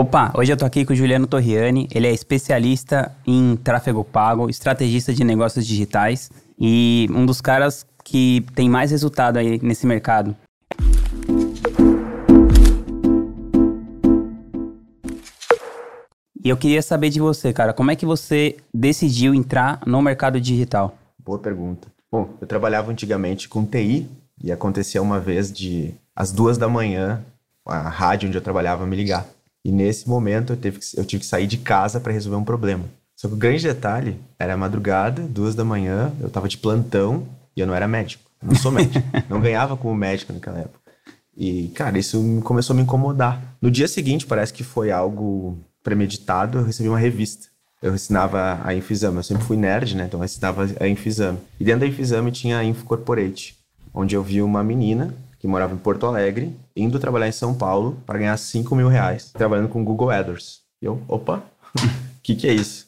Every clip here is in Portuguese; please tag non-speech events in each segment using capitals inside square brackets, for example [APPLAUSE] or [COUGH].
Opa, hoje eu tô aqui com o Juliano Torriani. Ele é especialista em tráfego pago, estrategista de negócios digitais e um dos caras que tem mais resultado aí nesse mercado. E eu queria saber de você, cara, como é que você decidiu entrar no mercado digital? Boa pergunta. Bom, eu trabalhava antigamente com TI e acontecia uma vez de às duas da manhã a rádio onde eu trabalhava me ligar. E nesse momento eu, teve que, eu tive que sair de casa para resolver um problema. Só que o grande detalhe era madrugada, duas da manhã, eu estava de plantão e eu não era médico. Não sou médico. [LAUGHS] não ganhava como médico naquela época. E, cara, isso começou a me incomodar. No dia seguinte, parece que foi algo premeditado, eu recebi uma revista. Eu ensinava a Infizame, eu sempre fui nerd, né? Então eu ensinava a Infizame. E dentro da Infizame tinha a Info Corporate, onde eu vi uma menina que morava em Porto Alegre, indo trabalhar em São Paulo para ganhar 5 mil reais, trabalhando com Google AdWords. E eu, opa, o [LAUGHS] que, que é isso?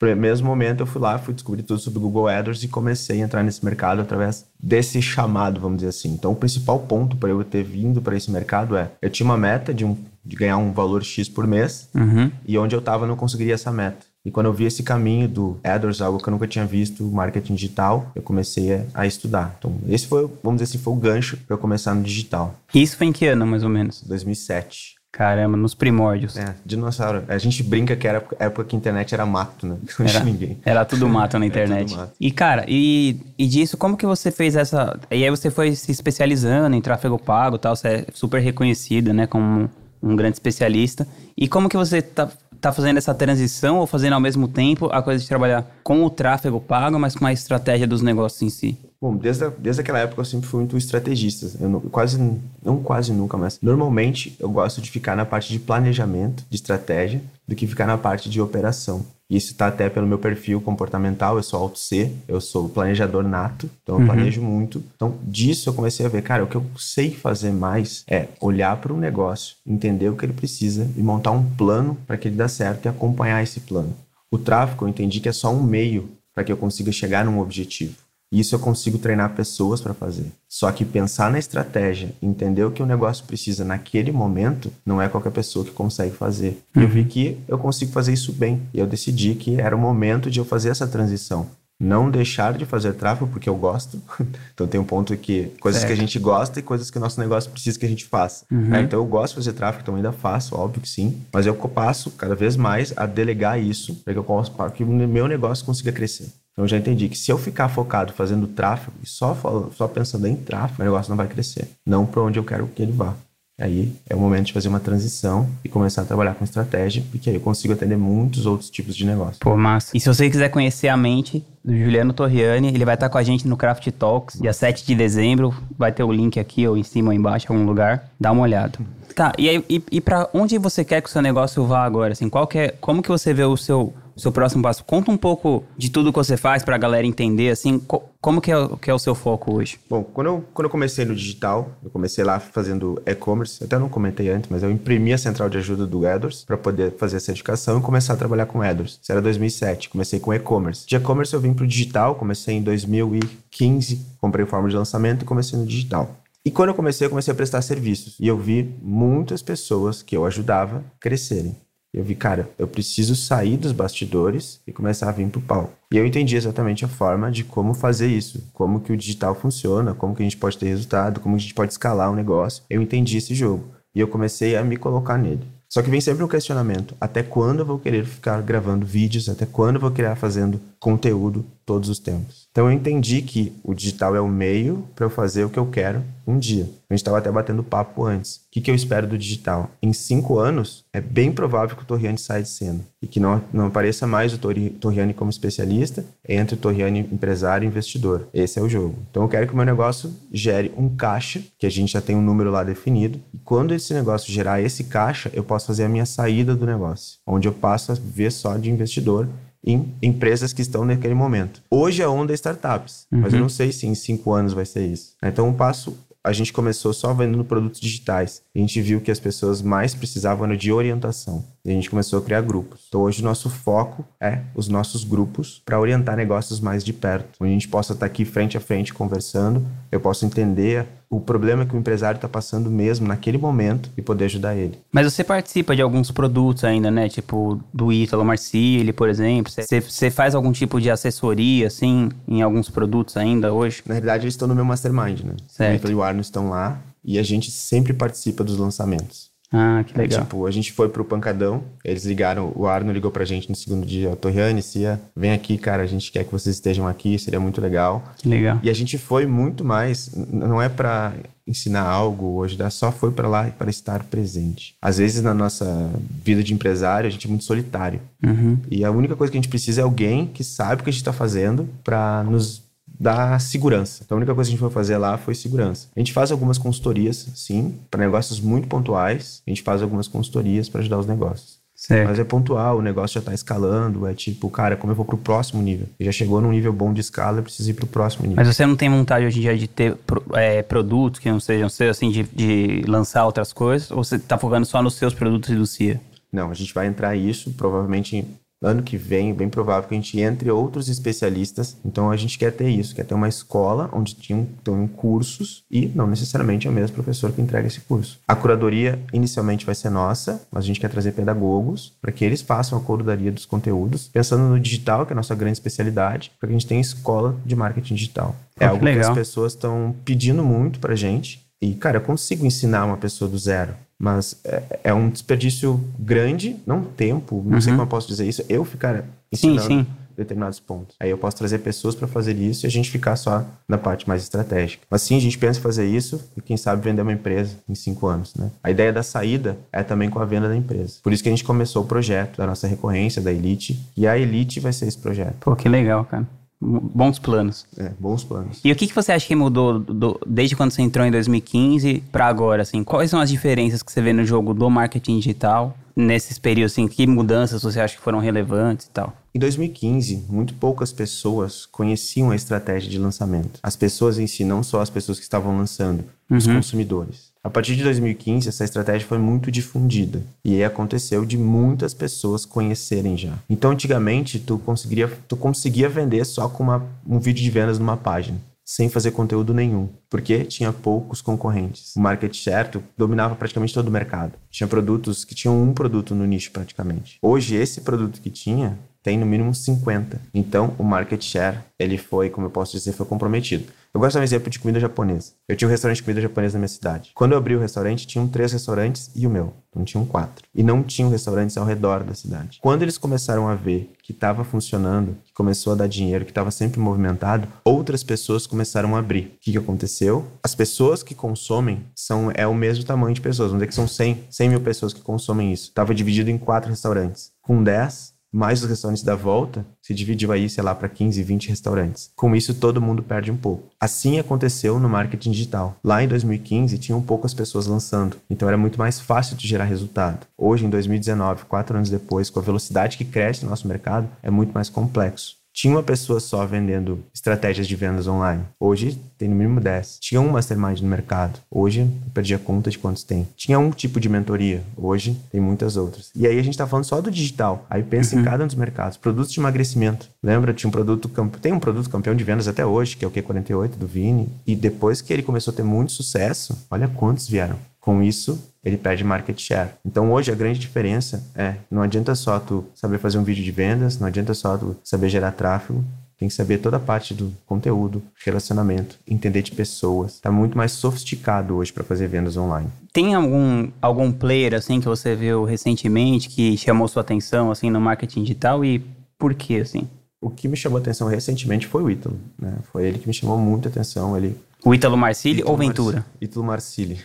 No mesmo momento eu fui lá, fui descobrir tudo sobre Google AdWords e comecei a entrar nesse mercado através desse chamado, vamos dizer assim. Então o principal ponto para eu ter vindo para esse mercado é, eu tinha uma meta de, um, de ganhar um valor X por mês uhum. e onde eu estava não conseguiria essa meta. E quando eu vi esse caminho do AdWords, algo que eu nunca tinha visto, marketing digital, eu comecei a, estudar. Então, esse foi, vamos dizer assim, foi o gancho para eu começar no digital. Isso foi em que ano, mais ou menos? 2007. Caramba, nos primórdios. É, dinossauro. A gente brinca que era época que a internet era mato, né? [LAUGHS] Não era, ninguém. Era tudo mato na internet. Mato. E, cara, e, e disso, como que você fez essa... E aí você foi se especializando em tráfego pago e tal, você é super reconhecido, né, como um grande especialista. E como que você tá tá fazendo essa transição ou fazendo ao mesmo tempo a coisa de trabalhar com o tráfego pago, mas com a estratégia dos negócios em si? Bom, desde, a, desde aquela época eu sempre fui muito estrategista. Eu não, quase, não quase nunca, mas normalmente eu gosto de ficar na parte de planejamento, de estratégia, do que ficar na parte de operação. Isso está até pelo meu perfil comportamental, eu sou alto C, eu sou planejador nato, então eu uhum. planejo muito. Então, disso eu comecei a ver, cara, o que eu sei fazer mais é olhar para o negócio, entender o que ele precisa e montar um plano para que ele dê certo e acompanhar esse plano. O tráfego eu entendi que é só um meio para que eu consiga chegar num objetivo. E isso eu consigo treinar pessoas para fazer. Só que pensar na estratégia, entender o que o negócio precisa naquele momento, não é qualquer pessoa que consegue fazer. Uhum. Eu vi que eu consigo fazer isso bem. E eu decidi que era o momento de eu fazer essa transição. Não deixar de fazer tráfego porque eu gosto. [LAUGHS] então tem um ponto que coisas certo. que a gente gosta e coisas que o nosso negócio precisa que a gente faça. Uhum. É, então eu gosto de fazer tráfego, então ainda faço, óbvio que sim. Mas eu passo cada vez mais a delegar isso para que, eu, para que o meu negócio consiga crescer. Então eu já entendi que se eu ficar focado fazendo tráfego e só, só pensando em tráfego, o negócio não vai crescer. Não para onde eu quero que ele vá. Aí é o momento de fazer uma transição e começar a trabalhar com estratégia, porque aí eu consigo atender muitos outros tipos de negócio. Pô, massa. E se você quiser conhecer a mente do Juliano Torriani, ele vai estar com a gente no Craft Talks, dia 7 de dezembro. Vai ter o link aqui ou em cima ou embaixo, em algum lugar. Dá uma olhada. Tá, e, aí, e, e para onde você quer que o seu negócio vá agora? Assim, qual é, como que você vê o seu seu próximo passo. Conta um pouco de tudo que você faz para a galera entender, assim, co como que é, que é o seu foco hoje? Bom, quando eu, quando eu comecei no digital, eu comecei lá fazendo e-commerce, até não comentei antes, mas eu imprimi a central de ajuda do AdWords para poder fazer a certificação e começar a trabalhar com AdWords. Isso era 2007, comecei com e-commerce. De e-commerce eu vim para o digital, comecei em 2015, comprei forma de lançamento e comecei no digital. E quando eu comecei, eu comecei a prestar serviços. E eu vi muitas pessoas que eu ajudava crescerem. Eu vi, cara, eu preciso sair dos bastidores e começar a vir pro palco. E eu entendi exatamente a forma de como fazer isso, como que o digital funciona, como que a gente pode ter resultado, como a gente pode escalar um negócio. Eu entendi esse jogo e eu comecei a me colocar nele. Só que vem sempre um questionamento: até quando eu vou querer ficar gravando vídeos? Até quando eu vou querer fazendo conteúdo todos os tempos? Então eu entendi que o digital é o meio para eu fazer o que eu quero um dia. A gente estava até batendo papo antes. O que, que, eu espero do digital? Em cinco anos, é bem provável que o Torriani saia de cena e que não, não apareça mais o Torriani como especialista entre o Torriani empresário e investidor. Esse é o jogo. Então eu quero que o meu negócio gere um caixa, que a gente já tem um número lá definido, e quando esse negócio gerar esse caixa, eu posso fazer a minha saída do negócio, onde eu passo a ver só de investidor em empresas que estão naquele momento. Hoje a onda é startups, uhum. mas eu uhum. não sei se em cinco anos vai ser isso. Então, um passo a gente começou só vendendo produtos digitais. A gente viu que as pessoas mais precisavam de orientação. E a gente começou a criar grupos. Então hoje o nosso foco é os nossos grupos para orientar negócios mais de perto. Onde a gente possa estar aqui frente a frente conversando Eu posso entender o problema que o empresário está passando mesmo naquele momento e poder ajudar ele. Mas você participa de alguns produtos ainda, né? Tipo do Ítalo Marcilli, por exemplo. Você, você faz algum tipo de assessoria, assim, em alguns produtos ainda hoje? Na realidade, eles estão no meu mastermind, né? Certo. O Ítalo e o Arno estão lá e a gente sempre participa dos lançamentos. Ah, que legal. Tipo, a gente foi pro Pancadão, eles ligaram, o Arno ligou pra gente no segundo dia, Torriane, Cia, vem aqui, cara, a gente quer que vocês estejam aqui, seria muito legal. Que legal. E a gente foi muito mais, não é para ensinar algo hoje, né? só foi para lá para estar presente. Às vezes na nossa vida de empresário, a gente é muito solitário. Uhum. E a única coisa que a gente precisa é alguém que sabe o que a gente está fazendo para nos dar segurança. Então a única coisa que a gente foi fazer lá foi segurança. A gente faz algumas consultorias, sim, para negócios muito pontuais. A gente faz algumas consultorias para ajudar os negócios. Certo. Mas é pontual, o negócio já está escalando, é tipo, cara, como eu vou pro próximo nível? Já chegou num nível bom de escala, eu preciso ir pro próximo nível. Mas você não tem vontade hoje em dia de ter é, produtos que não sejam seus, assim, de, de lançar outras coisas? Ou você tá focando só nos seus produtos e do CIA? Não, a gente vai entrar isso, provavelmente ano que vem, bem provável que a gente entre outros especialistas. Então a gente quer ter isso, quer ter uma escola onde tinham, tenham cursos e não necessariamente é o mesmo professor que entrega esse curso. A curadoria inicialmente vai ser nossa, mas a gente quer trazer pedagogos para que eles façam a curadoria dos conteúdos, pensando no digital, que é a nossa grande especialidade, para que a gente tenha escola de marketing digital. É que algo que legal. as pessoas estão pedindo muito pra gente. E, cara, eu consigo ensinar uma pessoa do zero. Mas é, é um desperdício grande, não tempo, não sei como eu posso dizer isso. Eu ficar Uhum. Sim, ensinando sim. determinados pontos. Aí eu posso trazer pessoas para fazer isso e a gente ficar só na parte mais estratégica. Mas sim, a gente pensa em fazer isso e quem sabe vender uma empresa em cinco anos, né? A ideia da saída é também com a venda da empresa. Por isso que a gente começou o projeto da nossa recorrência, da Elite. E a Elite vai ser esse projeto. Pô, que legal, cara. Bons planos. É, bons planos. E o que, que você acha que mudou do- desde quando você entrou em 2015 para agora, assim? Quais são as diferenças que você vê no jogo do marketing digital nesses períodos, assim? Que mudanças você acha que foram relevantes e tal? Em 2015, muito poucas pessoas conheciam a estratégia de lançamento. As pessoas em si, não só as pessoas que estavam lançando, os consumidores. A partir de 2015, essa estratégia foi muito difundida. E aconteceu de muitas pessoas conhecerem já. Então, antigamente, tu conseguiria, tu conseguia vender só com uma- um vídeo de vendas numa página. Sem fazer conteúdo nenhum, porque tinha poucos concorrentes. O market share dominava praticamente todo o mercado. Tinha produtos que tinham um produto no nicho praticamente. Hoje, esse produto que tinha tem no mínimo 50. Então, o market share, ele foi, como eu posso dizer, foi comprometido. Eu gosto de um exemplo de comida japonesa. Eu tinha um restaurante de comida japonesa na minha cidade. Quando eu abri o restaurante, tinham três restaurantes e o meu. Então, tinham quatro. E não tinham restaurantes ao redor da cidade. Quando eles começaram a ver que estava funcionando, que começou a dar dinheiro, que estava sempre movimentado, outras pessoas começaram a abrir. O que, que aconteceu? As pessoas que consomem são é o mesmo tamanho de pessoas. Vamos dizer que são 100, 100 mil pessoas que consomem isso. Estava dividido em quatro restaurantes. Com 10, mais os restaurantes da volta, se dividiu aí, sei lá, para 15, 20 restaurantes. Com isso, todo mundo perde um pouco. Assim aconteceu no marketing digital. Lá em 2015, tinham poucas pessoas lançando, então era muito mais fácil de gerar resultado. Hoje, em 2019, quatro anos depois, com a velocidade que cresce no nosso mercado, é muito mais complexo. Tinha uma pessoa só vendendo estratégias de vendas online. Hoje tem no mínimo 10. Tinha um mastermind no mercado. Hoje eu perdi a conta de quantos tem. Tinha um tipo de mentoria. Hoje tem muitas outras. E aí a gente tá falando só do digital. Aí pensa em cada um dos mercados. Produtos de emagrecimento. Lembra? Tinha um produto tem um produto campeão de vendas até hoje, que é o Q48 do Vini. E depois que ele começou a ter muito sucesso, olha quantos vieram. Com isso, ele perde market share. Então hoje a grande diferença é, não adianta só tu saber fazer um vídeo de vendas, não adianta só tu saber gerar tráfego, tem que saber toda a parte do conteúdo, relacionamento, entender de pessoas. Está muito mais sofisticado hoje para fazer vendas online. Tem algum, algum player, assim, que você viu recentemente que chamou sua atenção, assim, no marketing digital e por quê, assim? O que me chamou a atenção recentemente foi o Ítalo, né? Foi ele que me chamou muita atenção, ele O Ítalo Marcilli ou Ventura? Ítalo Marcilli.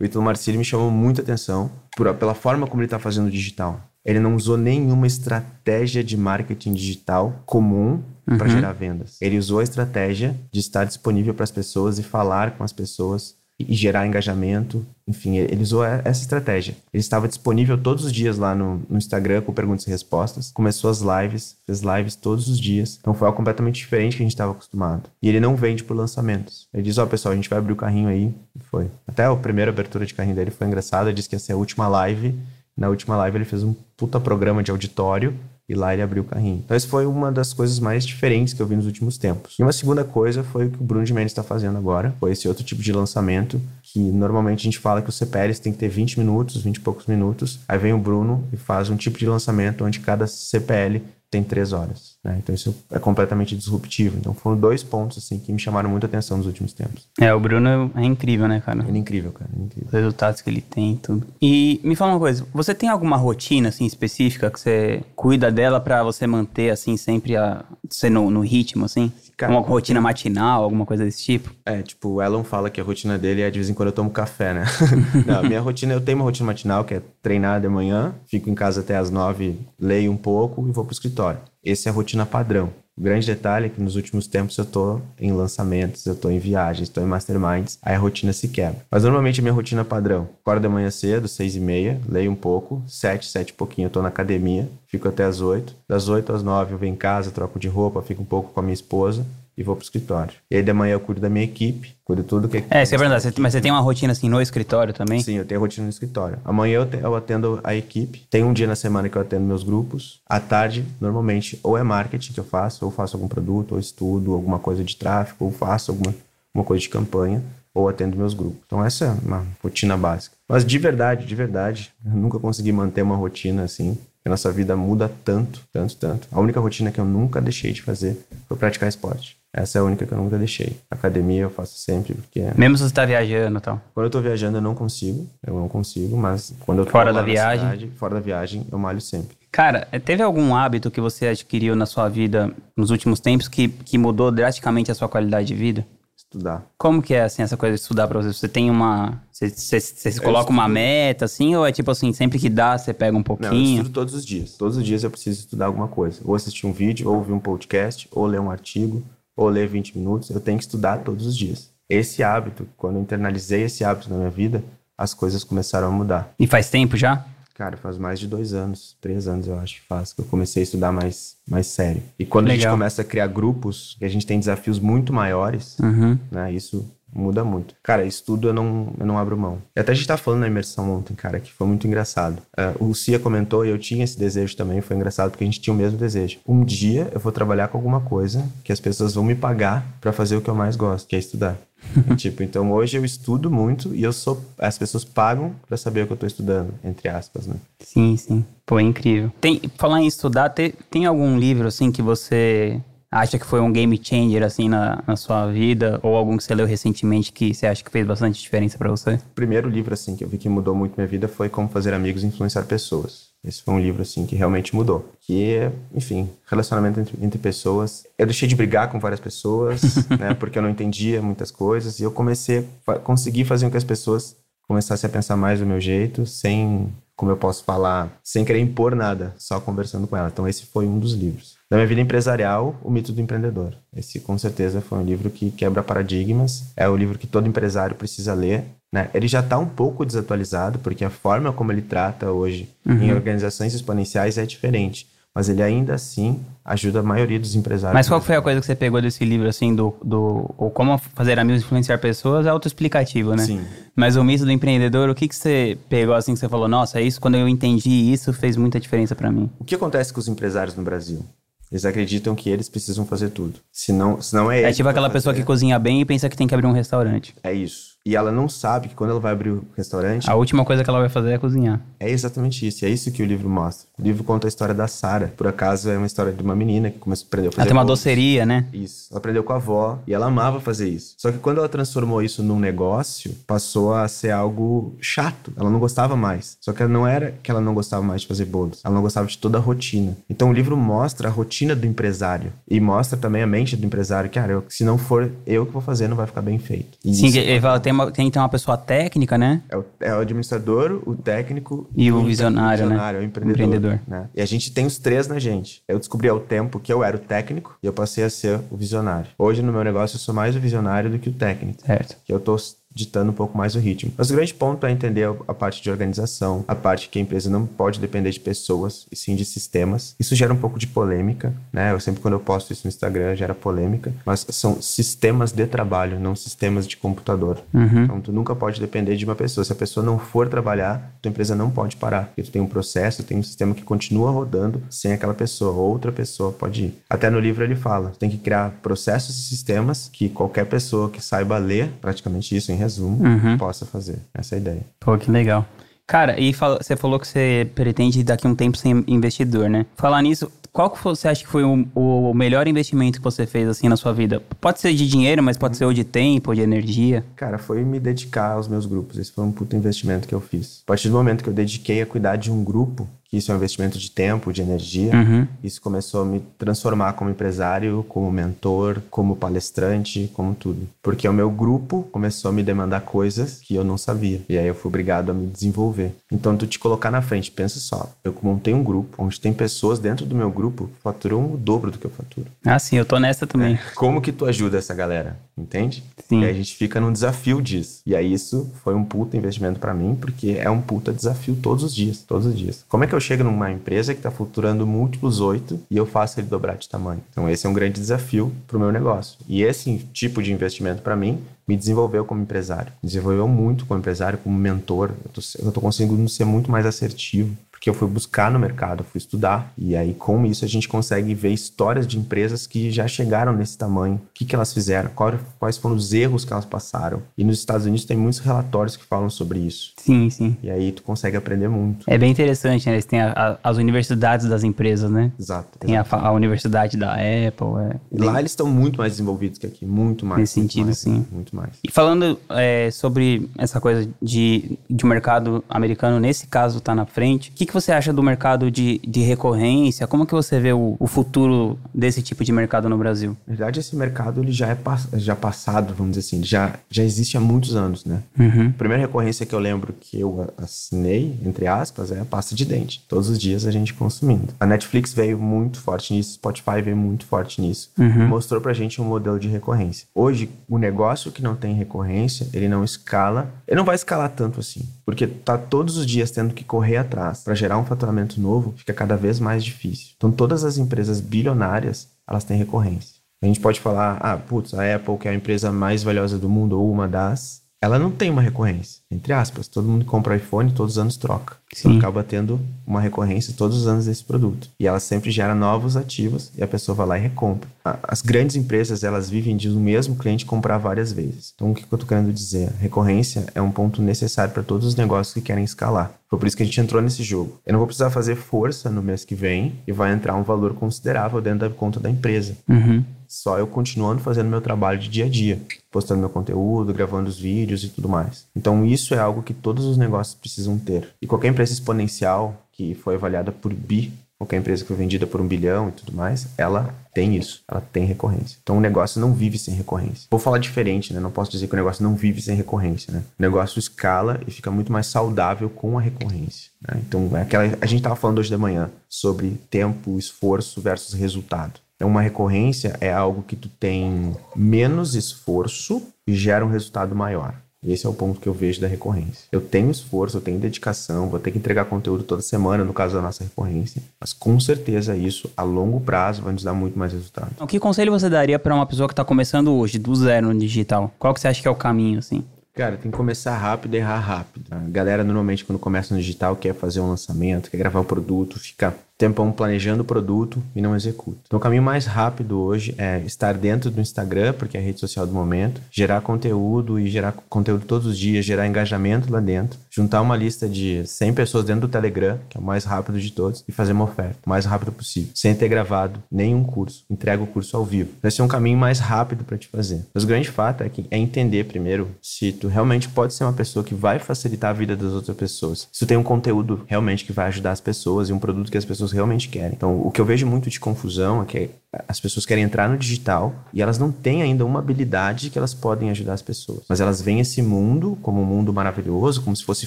O Ítalo Marcilli me chamou muita atenção por, pela forma como ele está fazendo o digital. Ele não usou nenhuma estratégia de marketing digital comum para gerar vendas. Ele usou a estratégia de estar disponível para as pessoas e falar com as pessoas e, gerar engajamento. Enfim, ele usou essa estratégia. Ele estava disponível todos os dias lá no, no Instagram com perguntas e respostas. Começou as lives, fez lives todos os dias. Então foi algo completamente diferente que a gente estava acostumado. E ele não vende por lançamentos. Ele diz: Ó, pessoal, a gente vai abrir o carrinho aí. E foi. Até a primeira abertura de carrinho dele foi engraçada. Ele disse que ia ser a última live. Na última live ele fez um puta programa de auditório E lá ele abriu o carrinho. Então, isso foi uma das coisas mais diferentes que eu vi nos últimos tempos. E uma segunda coisa foi o que o Bruno de Mendes está fazendo agora. Foi esse outro tipo de lançamento que normalmente a gente fala que o CPLs tem que ter 20 minutos, 20 e poucos minutos. Aí vem o Bruno e faz um tipo de lançamento onde cada CPL tem três horas. Né? Então isso é completamente disruptivo. Então foram dois pontos assim que me chamaram muita atenção nos últimos tempos. É, o Bruno é incrível, né, cara? Ele é incrível, cara. É incrível. Os resultados que ele tem, tudo. E me fala uma coisa, você tem alguma rotina assim específica que você cuida dela para você manter assim sempre a ser no, no ritmo assim? Cara, uma rotina matinal, alguma coisa desse tipo? É, tipo, o Elon fala que a rotina dele é de vez em quando eu tomo café, né? [LAUGHS] Não, minha rotina, eu tenho uma rotina matinal que é treinar de manhã, fico em casa até as nove, leio um pouco e vou pro escritório. Essa é a rotina padrão. O grande detalhe é que nos últimos tempos eu tô em lançamentos, eu tô em viagens, tô em masterminds, aí a rotina se quebra. Mas normalmente a minha rotina padrão, acordo de manhã cedo, seis e meia, leio um pouco, sete, sete e pouquinho eu tô na academia, fico até as oito. Das oito às nove eu venho em casa, troco de roupa, fico um pouco com a minha esposa e vou pro escritório. E aí de manhã eu cuido da minha equipe, cuido tudo que... É, você é verdade, mas você tem uma rotina assim no escritório também? Sim, eu tenho rotina no escritório. Amanhã eu, te, eu atendo a equipe, tem um dia na semana que eu atendo meus grupos. À tarde, normalmente, ou é marketing que eu faço, ou faço algum produto, ou estudo alguma coisa de tráfego, ou faço alguma uma coisa de campanha, ou atendo meus grupos. Então essa é uma rotina básica. Mas de verdade, de verdade, eu nunca consegui manter uma rotina assim, a nossa vida muda tanto, tanto, tanto. A única rotina que eu nunca deixei de fazer foi praticar esporte. Essa é a única que eu nunca deixei. Academia eu faço sempre, porque... Mesmo se você tá viajando e tal? Quando eu tô viajando eu não consigo, eu não consigo, mas quando eu tô fora da viagem, cidade, fora da viagem, eu malho sempre. Cara, teve algum hábito que você adquiriu na sua vida nos últimos tempos que, que mudou drasticamente a sua qualidade de vida? Estudar. Como que é, assim, essa coisa de estudar pra você? Você tem uma... Você, você, você se coloca uma meta, assim, ou é tipo assim, sempre que dá, você pega um pouquinho? Não, eu estudo todos os dias. Todos os dias eu preciso estudar alguma coisa. Ou assistir um vídeo, ou ouvir um podcast, ou ler um artigo, ou ler 20 minutos. Eu tenho que estudar todos os dias. Esse hábito, quando eu internalizei esse hábito na minha vida, as coisas começaram a mudar. E faz tempo já? Cara, faz mais de dois anos, três anos eu acho que faz, que eu comecei a estudar mais, mais sério. E quando Legal. a gente começa a criar grupos, e a gente tem desafios muito maiores, Uhum. né? Isso muda muito. Cara, estudo eu não, eu não abro mão. E até a gente tá falando na imersão ontem, cara, que foi muito engraçado. É, o Cia comentou e eu tinha esse desejo também, foi engraçado porque a gente tinha o mesmo desejo. Um dia eu vou trabalhar com alguma coisa que as pessoas vão me pagar para fazer o que eu mais gosto, que é estudar. [LAUGHS] tipo, então hoje eu estudo muito e eu sou. As pessoas pagam para saber o que eu tô estudando, entre aspas, né? Sim, sim. Pô, é incrível. Tem, falar em estudar, tem, tem algum livro, assim, que você acha que foi um game changer, assim, na, na sua vida? Ou algum que você leu recentemente que você acha que fez bastante diferença para você? O primeiro livro, assim, que eu vi que mudou muito minha vida foi Como Fazer Amigos e Influenciar Pessoas. Esse foi um livro, assim, que realmente mudou. Que é, enfim, relacionamento entre, entre pessoas. Eu deixei de brigar com várias pessoas, [LAUGHS] né? Porque eu não entendia muitas coisas. E eu comecei a conseguir fazer com que as pessoas começassem a pensar mais do meu jeito, sem, como eu posso falar, sem querer impor nada, só conversando com ela. Então esse foi um dos livros. Da minha vida empresarial, O Mito do Empreendedor. Esse, com certeza, foi um livro que quebra paradigmas. É o livro que todo empresário precisa ler. Né? Ele já está um pouco desatualizado, porque a forma como ele trata hoje em organizações exponenciais é diferente. Mas ele ainda assim ajuda a maioria dos empresários. Mas qual foi a coisa que você pegou desse livro, assim, do, do ou como fazer amigos influenciar pessoas? É autoexplicativo, né? Sim. Mas o mito do empreendedor, o que, que você pegou, assim, que você falou, nossa, isso, quando eu entendi isso, fez muita diferença para mim? O que acontece com os empresários no Brasil? Eles acreditam que eles precisam fazer tudo. Se não, se não é É tipo aquela pessoa fazer, que cozinha bem e pensa que tem que abrir um restaurante. É isso. E ela não sabe que quando ela vai abrir o restaurante, A última coisa que ela vai fazer é cozinhar. É exatamente isso. E é isso que o livro mostra. O livro conta a história da Sara. Por acaso é uma história de uma menina que começou a aprender a fazer Ela tem uma bolos. doceria, né? Isso. Ela aprendeu com a avó e ela amava fazer isso. Só que quando ela transformou isso num negócio, passou a ser algo chato. Ela não gostava mais. Só que não era que ela não gostava mais de fazer bolos. Ela não gostava de toda a rotina. Então o livro mostra a rotina do empresário. E mostra também a mente do empresário. Cara, eu- se não for eu que vou fazer, não vai ficar bem feito. E Sim, isso ele fala, tem, uma, tem que ter uma pessoa técnica, né? é o, é o administrador, o técnico E o visionário, né? visionário, o empreendedor. Empreendedor. né? E a gente tem os três na gente. Eu descobri ao tempo que eu era o técnico e eu passei a ser o visionário. Hoje no meu negócio eu sou mais o visionário do que o técnico. Certo. Que eu tô ditando um pouco mais o ritmo. Mas o grande ponto é entender a parte de organização, a parte que a empresa não pode depender de pessoas, e sim de sistemas. Isso gera um pouco de polêmica, né? Eu sempre quando eu posto isso no Instagram gera polêmica, mas são sistemas de trabalho, não sistemas de computador. Uhum. Então tu nunca pode depender de uma pessoa. Se a pessoa não for trabalhar, tua empresa não pode parar, porque tu tem um processo, tem um sistema que continua rodando sem aquela pessoa. Outra pessoa pode ir. Até no livro ele fala, tem que criar processos e sistemas que qualquer pessoa que saiba ler, praticamente isso em resumo, uhum. possa fazer. Essa é a ideia. Pô, que legal. Cara, e você falou que você pretende daqui a um tempo ser investidor, né? Falar nisso, qual que você acha que foi o, o, melhor investimento que você fez assim na sua vida? Pode ser de dinheiro, mas pode ser ou de tempo, ou de energia. Cara, foi me dedicar aos meus grupos. Esse foi um puto investimento que eu fiz. A partir do momento que eu dediquei a cuidar de um grupo, que isso é um investimento de tempo, de energia. Uhum. Isso começou a me transformar como empresário, como mentor, como palestrante, como tudo. Porque o meu grupo começou a me demandar coisas que eu não sabia. E aí eu fui obrigado a me desenvolver. Então, tu te colocar na frente, pensa só. Eu montei um grupo onde tem pessoas dentro do meu grupo que faturam o dobro do que eu faturo. Ah, sim, eu tô nessa também. É. Como que tu ajuda essa galera? Entende? Sim. E aí a gente fica num desafio disso. E aí isso foi um puta investimento para mim, porque é um puta desafio todos os dias. Todos os dias. Como é que eu chego numa empresa que está faturando múltiplos oito e eu faço ele dobrar de tamanho? Então esse é um grande desafio para o meu negócio. E esse tipo de investimento para mim me desenvolveu como empresário. Desenvolveu muito como empresário, como mentor. Eu tô, conseguindo ser muito mais assertivo porque eu fui buscar no mercado, fui estudar, e aí com isso a gente consegue ver histórias de empresas que já chegaram nesse tamanho, o que, que elas fizeram, quais foram os erros que elas passaram. E nos Estados Unidos tem muitos relatórios que falam sobre isso. Sim, sim. E aí tu consegue aprender muito. É bem interessante, né? Eles têm a, a, as universidades das empresas, né? Exato. Tem a, a, universidade da Apple. É. Lá eles estão muito mais desenvolvidos que aqui, muito mais. Nesse muito sentido, mais, sim. Muito mais. E falando é, sobre essa coisa de, de mercado americano, nesse caso tá na frente, o que, que você acha do mercado de, de recorrência? Como que você vê o, o futuro desse tipo de mercado no Brasil? Na verdade, esse mercado ele já é já passado, vamos dizer assim, já, já existe há muitos anos, né? Uhum. A primeira recorrência que eu lembro que eu assinei, entre aspas, é a pasta de dente. Todos os dias a gente consumindo. A Netflix veio muito forte nisso, Spotify veio muito forte nisso. Uhum. Mostrou pra gente um modelo de recorrência. Hoje, o negócio que não tem recorrência, ele não escala. Ele não vai escalar tanto assim. Porque tá todos os dias tendo que correr atrás para gerar um faturamento novo fica cada vez mais difícil. Então, todas as empresas bilionárias, elas têm recorrência. A gente pode falar, ah, putz, a Apple, que é a empresa mais valiosa do mundo, ou uma das, ela não tem uma recorrência. Entre aspas, todo mundo compra iPhone todos os anos troca. Sim. Então acaba tendo uma recorrência todos os anos desse produto. E ela sempre gera novos ativos e a pessoa vai lá e recompra. As grandes empresas, elas vivem de o mesmo cliente comprar várias vezes. Então o que eu estou querendo dizer? Recorrência é um ponto necessário para todos os negócios que querem escalar. Foi por isso que a gente entrou nesse jogo. Eu não vou precisar fazer força no mês que vem e vai entrar um valor considerável dentro da conta da empresa. Uhum. Só eu continuando fazendo meu trabalho de dia a dia, postando meu conteúdo, gravando os vídeos e tudo mais. Então isso é algo que todos os negócios precisam ter. E qualquer empresa exponencial que foi avaliada por bi, qualquer empresa que foi vendida por um bilhão e tudo mais, ela tem isso, ela tem recorrência. Então o negócio não vive sem recorrência. Vou falar diferente, né? Não posso dizer que o negócio não vive sem recorrência, né? O negócio escala e fica muito mais saudável com a recorrência. Né? Então é aquela, a gente estava falando hoje de manhã sobre tempo, esforço versus resultado. Então, uma recorrência é algo que tu tem menos esforço e gera um resultado maior. Esse é o ponto que eu vejo da recorrência. Eu tenho esforço, eu tenho dedicação, vou ter que entregar conteúdo toda semana, no caso da nossa recorrência, mas com certeza isso, a longo prazo, vai nos dar muito mais resultado. O que conselho você daria para uma pessoa que está começando hoje, do zero no digital? Qual que você acha que é o caminho, assim? Cara, tem que começar rápido e errar rápido. A galera normalmente quando começa no digital quer fazer um lançamento, quer gravar o produto, fica tempão planejando o produto e não executa. Então, o caminho mais rápido hoje é estar dentro do Instagram, porque é a rede social do momento, gerar conteúdo e gerar conteúdo todos os dias, gerar engajamento lá dentro, juntar uma lista de 100 pessoas dentro do Telegram, que é o mais rápido de todos, e fazer uma oferta o mais rápido possível, sem ter gravado nenhum curso. Entrega o curso ao vivo. Vai ser um caminho mais rápido para te fazer. Mas o grande fato é que é entender primeiro se tu realmente pode ser uma pessoa que vai facilitar a vida das outras pessoas. Se tu tem um conteúdo realmente que vai ajudar as pessoas e um produto que as pessoas pessoas realmente querem. Então, o que eu vejo muito de confusão é que as pessoas querem entrar no digital e elas não têm ainda uma habilidade que elas podem ajudar as pessoas. Mas elas veem esse mundo como um mundo maravilhoso, como se fosse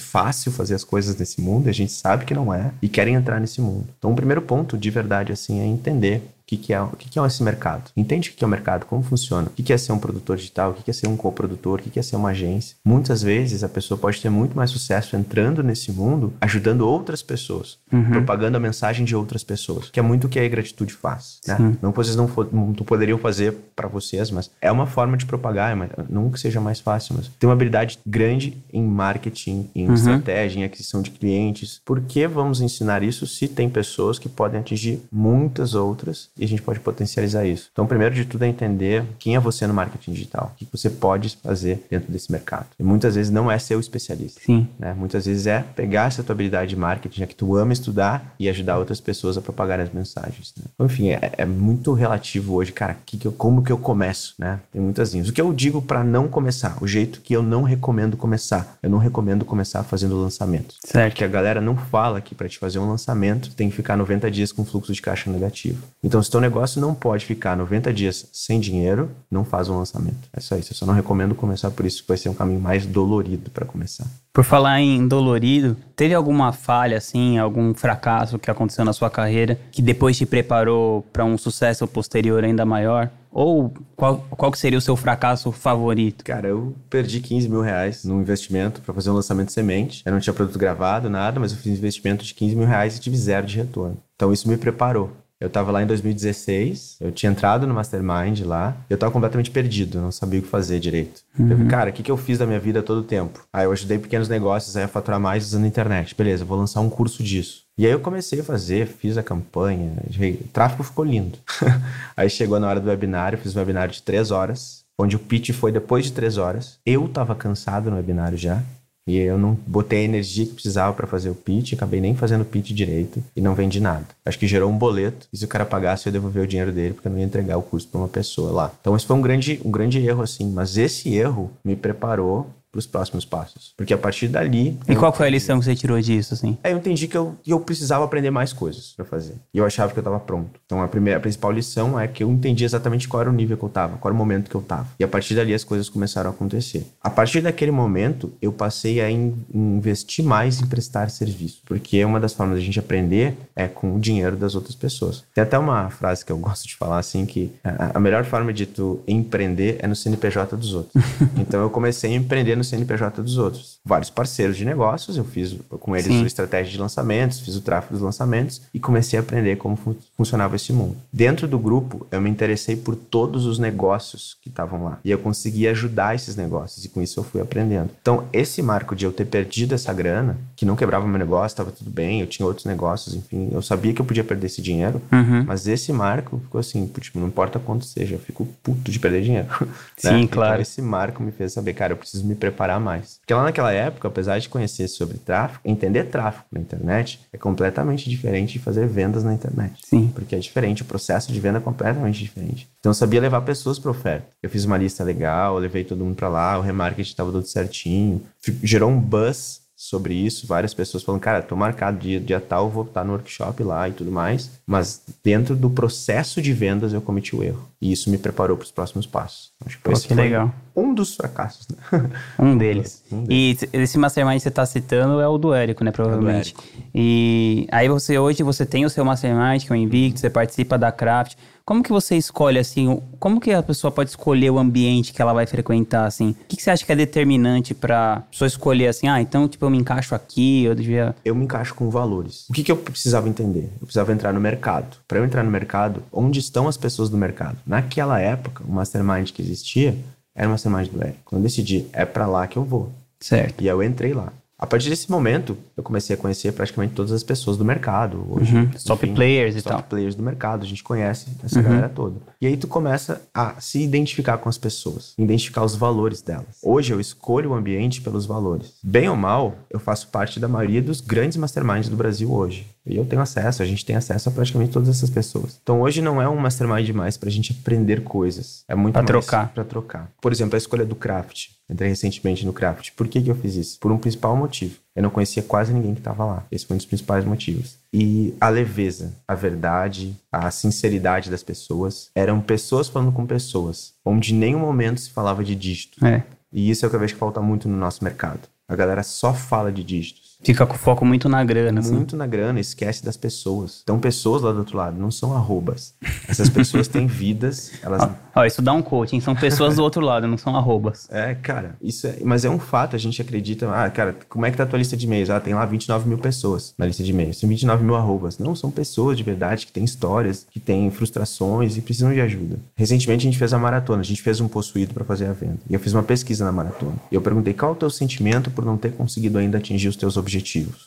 fácil fazer as coisas nesse mundo, e a gente sabe que não é, e querem entrar nesse mundo. Então, o primeiro ponto, de verdade, assim, é entender que, que, é, o que, que é esse mercado. Entende o que é o mercado, como funciona, o que é ser um produtor digital, o que é ser um coprodutor, o que é ser uma agência. Muitas vezes a pessoa pode ter muito mais sucesso entrando nesse mundo, ajudando outras pessoas, uhum. propagando a mensagem de outras pessoas, que é muito o que a gratitude faz. Né? Não que vocês não, não poderiam fazer para vocês, mas é uma forma de propagar, mas não que seja mais fácil, mas tem uma habilidade grande em marketing, em uhum. estratégia, em aquisição de clientes. Por que vamos ensinar isso se tem pessoas que podem atingir muitas outras e a gente pode potencializar isso? Então, primeiro de tudo é entender quem é você no marketing digital, o que você pode fazer dentro desse mercado. E muitas vezes não é ser o especialista. Sim. Né? Muitas vezes é pegar essa tua habilidade de marketing, já que tu ama estudar e ajudar outras pessoas a propagar as mensagens. Né? Então, enfim, é, é, muito relativo hoje, cara, que que eu, como que eu começo, né? Tem muitas linhas. O que eu digo para não começar, o jeito que eu não recomendo começar, eu não recomendo começar fazendo lançamentos. Certo. Porque a galera não fala que para te fazer um lançamento tem que ficar 90 dias com fluxo de caixa negativo. Então, se teu negócio não pode ficar 90 dias sem dinheiro, não faz um lançamento. É só isso. Eu só não recomendo começar por isso, que vai ser um caminho mais dolorido para começar. Por falar em dolorido, teve alguma falha, assim, algum fracasso que aconteceu na sua carreira que depois te preparou para um sucesso posterior ainda maior? Ou qual, qual que seria o seu fracasso favorito? Cara, eu perdi 15 mil reais num investimento para fazer um lançamento de semente. Eu não tinha produto gravado, nada, mas eu fiz um investimento de 15 mil reais e tive zero de retorno. Então isso me preparou. Eu tava lá em 2016, eu tinha entrado no Mastermind lá, eu tava completamente perdido, não sabia o que fazer direito. Uhum. Eu, cara, o que, que eu fiz da minha vida todo o tempo? Aí eu ajudei pequenos negócios a faturar mais usando a internet. Beleza, vou lançar um curso disso. E aí eu comecei a fazer, fiz a campanha, o tráfego ficou lindo. [LAUGHS] aí chegou na hora do webinário, fiz um webinário de três horas, onde o pitch foi depois de três horas. Eu tava cansado no webinário já, e eu não botei a energia que precisava para fazer o pitch, acabei nem fazendo o pitch direito e não vendi nada. Acho que gerou um boleto e se o cara pagasse eu devolver o dinheiro dele porque eu não ia entregar o curso para uma pessoa lá. Então esse foi um grande, um grande erro assim, mas esse erro me preparou para os próximos passos. Porque a partir dali. E qual foi a lição que você tirou disso, assim? Aí eu entendi que eu, eu precisava aprender mais coisas para fazer. E eu achava que eu estava pronto. Então a primeira, a principal lição é que eu entendi exatamente qual era o nível que eu estava, qual era o momento que eu estava. E a partir dali as coisas começaram a acontecer. A partir daquele momento, eu passei a in, investir mais em prestar serviço. Porque uma das formas da gente aprender é com o dinheiro das outras pessoas. Tem até uma frase que eu [LAUGHS] gosto de falar assim que a, a melhor forma de tu empreender é no CNPJ dos outros. [LAUGHS] então eu comecei a empreender no no CNPJ dos outros. Vários parceiros de negócios, eu fiz com eles Sim. a estratégia de lançamentos, fiz o tráfego dos lançamentos e comecei a aprender como fun funcionava esse mundo. Dentro do grupo, eu me interessei por todos os negócios que estavam lá e eu consegui ajudar esses negócios e com isso eu fui aprendendo. Então, esse marco de eu ter perdido essa grana, que não quebrava meu negócio, estava tudo bem, eu tinha outros negócios, enfim, eu sabia que eu podia perder esse dinheiro, uhum. mas esse marco ficou assim, tipo, não importa quanto seja, eu fico puto de perder dinheiro. [LAUGHS] Sim, né? claro. Então, esse marco me fez saber, cara, eu preciso me preparar preparar mais. Porque lá naquela época, apesar de conhecer sobre tráfego, entender tráfego na internet é completamente diferente de fazer vendas na internet. Sim. Porque é diferente, o processo de venda é completamente diferente. Então eu sabia levar pessoas para oferta. Eu fiz uma lista legal, levei todo mundo para lá, o remarketing estava tudo certinho, gerou um buzz sobre isso, várias pessoas falando, cara, tô marcado dia, dia tal, vou estar no workshop lá e tudo mais, mas dentro do processo de vendas eu cometi o erro. E isso me preparou para os próximos passos. Acho que, Pô, que legal. Um dos fracassos, né? [LAUGHS] Um deles. [LAUGHS] um deles. E esse mastermind que você está citando é o do Érico, né? Provavelmente. É Érico. E aí você hoje você tem o seu mastermind, que é o Invicto, você participa da Craft. Como que você escolhe, assim, como que a pessoa pode escolher o ambiente que ela vai frequentar, assim? O que, que você acha que é determinante pra pessoa escolher, assim, ah, então, tipo, eu me encaixo aqui, eu devia... Eu me encaixo com valores. O que, que eu precisava entender? Eu precisava entrar no mercado. Para eu entrar no mercado, onde estão as pessoas do mercado? Naquela época, o mastermind que existia era o mastermind do Eric. Quando eu decidi, é para lá que eu vou. Certo. E eu entrei lá. A partir desse momento, eu comecei a conhecer praticamente todas as pessoas do mercado. Hoje, uhum. top players e top tal. players do mercado, a gente conhece essa uhum. galera toda. E aí tu começa a se identificar com as pessoas, identificar os valores delas. Hoje eu escolho o ambiente pelos valores. Bem ou mal, eu faço parte da maioria dos grandes masterminds do Brasil hoje. E eu tenho acesso, a gente tem acesso a praticamente todas essas pessoas. Então hoje não é um mastermind mais pra gente aprender coisas. É muito pra mais trocar. pra trocar. Por exemplo, a escolha do craft. Entrei recentemente no craft. Por que, que eu fiz isso? Por um principal motivo. Eu não conhecia quase ninguém que estava lá. Esse foi um dos principais motivos. E a leveza, a verdade, a sinceridade das pessoas. Eram pessoas falando com pessoas, onde em nenhum momento se falava de dígito. É. E isso é o que eu vejo que falta muito no nosso mercado. A galera só fala de dígitos. Fica com foco muito na grana, assim. Muito na grana, esquece das pessoas. Então, pessoas lá do outro lado não são arrobas. Essas pessoas têm vidas, elas... Ó, ó, isso dá um coaching, são pessoas do outro lado, não são arrobas. [LAUGHS] É, cara, isso é... Mas é um fato, a gente acredita... Ah, cara, como é que tá a tua lista de e-mails? Ah, tem lá 29 mil pessoas na lista de e-mails. Tem 29 mil arrobas. Não, são pessoas de verdade que têm histórias, que têm frustrações e precisam de ajuda. Recentemente, a gente fez a maratona. A gente fez um possuído para fazer a venda. E eu fiz uma pesquisa na maratona. E eu perguntei qual é o teu sentimento por não ter conseguido ainda atingir os teus objetivos.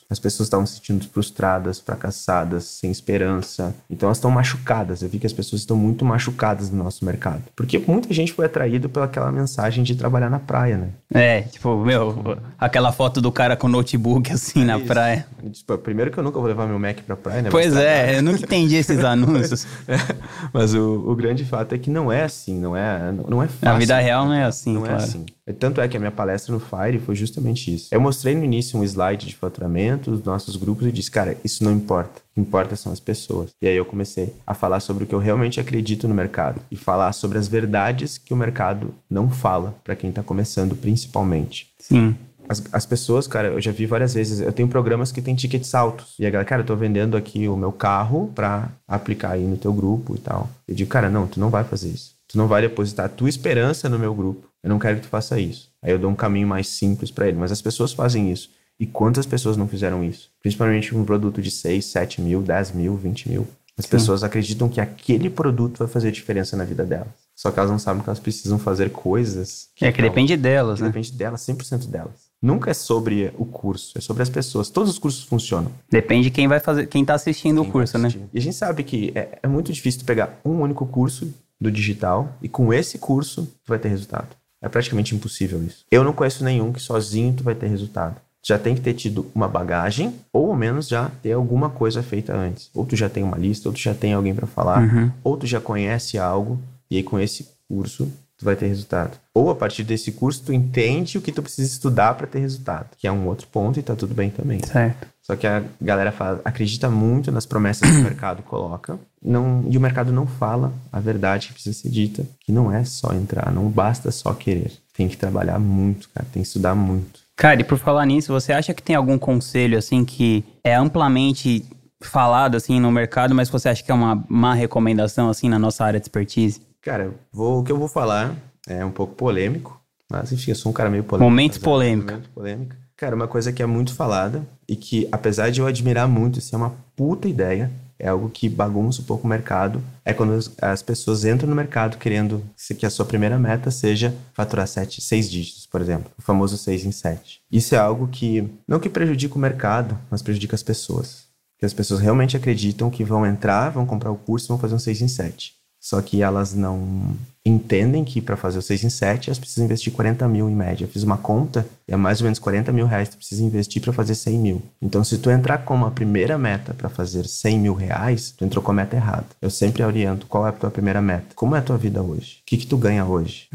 As pessoas estavam se sentindo frustradas, fracassadas, sem esperança. Então elas estão machucadas. Eu vi que as pessoas estão muito machucadas no nosso mercado. Porque muita gente foi atraído pelaquela mensagem de trabalhar na praia, né? É, tipo, meu, aquela foto do cara com notebook assim na Isso. praia. Tipo, primeiro que eu nunca vou levar meu Mac pra praia, né? Pois é, eu nunca entendi esses [LAUGHS] anúncios. É, mas o, o grande fato é que não é assim, não é, não é fácil. Na vida real não é assim, Não claro. é assim. Tanto é que a minha palestra no Fire foi justamente isso. Eu mostrei no início um slide de faturamento dos nossos grupos e disse, cara, isso não importa. O que importa são as pessoas. E aí eu comecei a falar sobre o que eu realmente acredito no mercado e falar sobre as verdades que o mercado não fala para quem tá começando, principalmente. Sim. As, as pessoas, cara, eu já vi várias vezes, eu tenho programas que tem tickets altos. E a galera, cara, eu tô vendendo aqui o meu carro pra aplicar aí no teu grupo e tal. Eu digo, cara, não, tu não vai fazer isso. Tu não vai depositar a tua esperança no meu grupo. Eu não quero que tu faça isso. Aí eu dou um caminho mais simples pra ele. Mas as pessoas fazem isso. E quantas pessoas não fizeram isso? Principalmente um produto de 6, 7 mil, 10 mil, 20 mil. As pessoas acreditam que aquele produto vai fazer diferença na vida delas. Só que elas não sabem que elas precisam fazer coisas. É que depende delas, que né? depende delas, 100% delas. Nunca é sobre o curso, é sobre as pessoas. Todos os cursos funcionam. Depende de quem vai fazer, quem tá assistindo o Quem curso, né? E a gente sabe que é, é muito difícil tu pegar um único curso do digital e com esse curso tu vai ter resultado. É praticamente impossível isso. Eu não conheço nenhum que sozinho tu vai ter resultado. Tu Já tem que ter tido uma bagagem, ou ao menos já ter alguma coisa feita antes. Ou tu já tem uma lista, ou tu já tem alguém para falar, Uhum. ou tu já conhece algo, e aí com esse curso tu vai ter resultado. Ou a partir desse curso tu entende o que tu precisa estudar para ter resultado, que é um outro ponto e tá tudo bem também. Certo. Só que a galera fala- acredita muito nas promessas que o mercado coloca não, e o mercado não fala a verdade que precisa ser dita, que não é só entrar, não basta só querer. Tem que trabalhar muito, cara, tem que estudar muito. Cara, e por falar nisso, você acha que tem algum conselho, assim, que é amplamente falado, assim, no mercado, mas você acha que é uma má recomendação, assim, na nossa área de expertise? Cara, vou- o que eu vou falar é um pouco polêmico, mas enfim, eu sou um cara meio polêmico. Momento mas é. Momento polêmica. Cara, uma coisa que é muito falada e que, apesar de eu admirar muito, isso é uma puta ideia, é algo que bagunça um pouco o mercado, é quando as, as pessoas entram no mercado querendo que a sua primeira meta seja faturar sete, seis dígitos, por exemplo, o famoso seis em sete. Isso é algo que, não que prejudica o mercado, mas prejudica as pessoas. Porque as pessoas realmente acreditam que vão entrar, vão comprar o curso e vão fazer um 6 em 7. Só que elas não entendem que para fazer o 6 em 7 elas precisam investir 40 mil em média. Eu fiz uma conta e é mais ou menos 40 mil reais que tu precisa investir para fazer 100 mil. Então, se tu entrar com uma primeira meta para fazer 100 mil reais, tu entrou com a meta errada. Eu sempre oriento qual é a tua primeira meta. Como é a tua vida hoje? O que, que tu ganha hoje?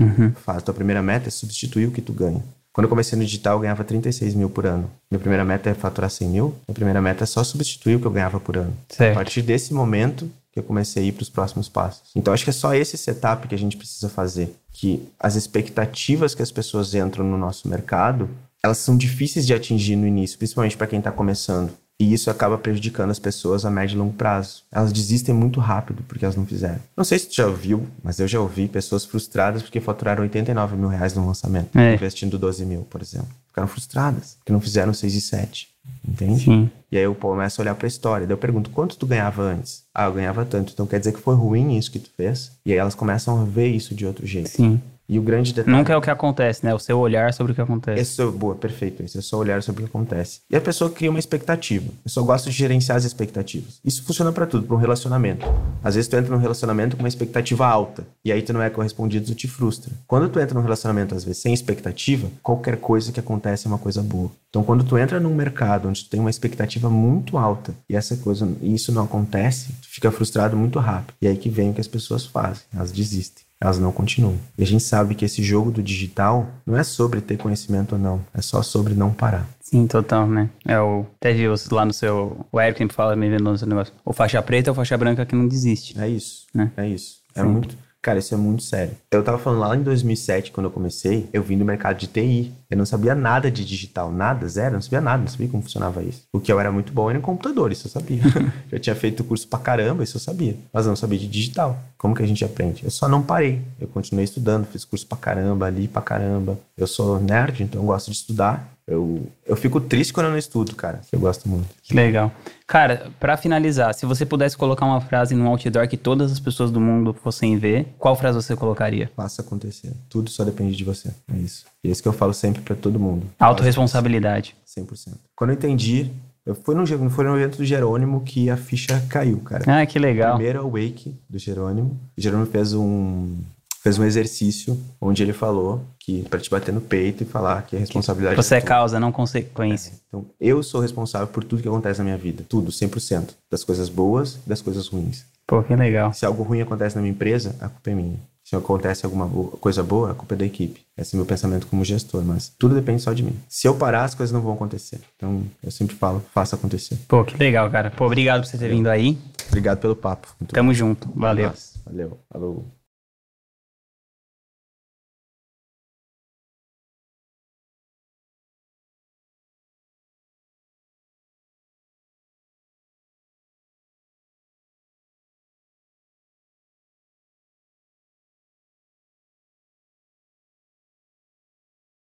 Faz. Tua primeira meta é substituir o que tu ganha. Quando eu comecei no digital, eu ganhava 36 mil por ano. Minha primeira meta é faturar 100 mil. Minha primeira meta é só substituir o que eu ganhava por ano. Certo. A partir desse momento que eu comecei a ir para os próximos passos. Então, acho que é só esse setup que a gente precisa fazer. Que as expectativas que as pessoas entram no nosso mercado, elas são difíceis de atingir no início, principalmente para quem está começando. E isso acaba prejudicando as pessoas a médio e longo prazo. Elas desistem muito rápido porque elas não fizeram. Não sei se tu já ouviu, mas eu já ouvi pessoas frustradas porque faturaram 89 mil reais no lançamento, É. investindo 12 mil, por exemplo. Ficaram frustradas porque não fizeram 6 e 7. Entende? Sim. E aí eu começo a olhar pra história. Daí eu pergunto, quanto tu ganhava antes? Ah, eu ganhava tanto. Então quer dizer que foi ruim isso que tu fez? E aí elas começam a ver isso de outro jeito. Sim. E o grande detalhe... Nunca é o que acontece, né? O seu olhar sobre o que acontece. Esse é, boa, perfeito. Esse é só olhar sobre o que acontece. E a pessoa cria uma expectativa. Eu só gosto de gerenciar as expectativas. Isso funciona pra tudo, pra um relacionamento. Às vezes tu entra num relacionamento com uma expectativa alta. E aí tu não é correspondido, tu te frustra. Quando tu entra num relacionamento, às vezes, sem expectativa, qualquer coisa que acontece é uma coisa boa. Então, quando tu entra num mercado onde tu tem uma expectativa muito alta e essa coisa, e isso não acontece, tu fica frustrado muito rápido. E aí que vem o que as pessoas fazem. Elas desistem elas não continuam. E a gente sabe que esse jogo do digital não é sobre ter conhecimento ou não, é só sobre não parar. Sim, total, né? É o. Até viu lá no seu. O Eric sempre fala, me vendo no seu negócio. O faixa preta ou faixa branca que não desiste. É isso, Né? é isso. É Sim. muito. Cara, isso é muito sério. Eu tava falando lá em 2007, quando eu comecei, eu vim do mercado de TI. Eu não sabia nada de digital, nada, zero, não sabia nada, não sabia como funcionava isso. O que eu era muito bom era em computador, isso eu sabia. [LAUGHS] eu tinha feito curso pra caramba, isso eu sabia. Mas eu não sabia de digital. Como que a gente aprende? Eu só não parei. Eu continuei estudando, fiz curso pra caramba, ali pra caramba. Eu sou nerd, então eu gosto de estudar. Eu, eu fico triste quando eu não estudo, cara. Eu gosto muito. Que legal. Cara, para finalizar, se você pudesse colocar uma frase no outdoor que todas as pessoas do mundo fossem ver, qual frase você colocaria? Faça acontecer. Tudo só depende de você. É isso. E é isso que eu falo sempre para todo mundo. Autoresponsabilidade. 100%. Quando eu entendi, eu fui foi no evento do Jerônimo que a ficha caiu, cara. Ah, que legal. Primeiro wake do Jerônimo. O Jerônimo fez um fez um exercício onde ele falou que para te bater no peito e falar que a responsabilidade você é causa, não consequência. É. Então, eu sou responsável por tudo que acontece na minha vida, tudo, 100%, das coisas boas e das coisas ruins. Pô, que legal. Se algo ruim acontece na minha empresa, a culpa é minha. Se acontece alguma boa, coisa boa, a culpa é da equipe. Esse é meu pensamento como gestor, mas tudo depende só de mim. Se eu parar, as coisas não vão acontecer. Então, eu sempre falo, faça acontecer. Pô, que legal, cara. Pô, obrigado por você ter vindo aí. Obrigado pelo papo. Muito Tamo bom. junto. Valeu. Nossa, valeu. Falou.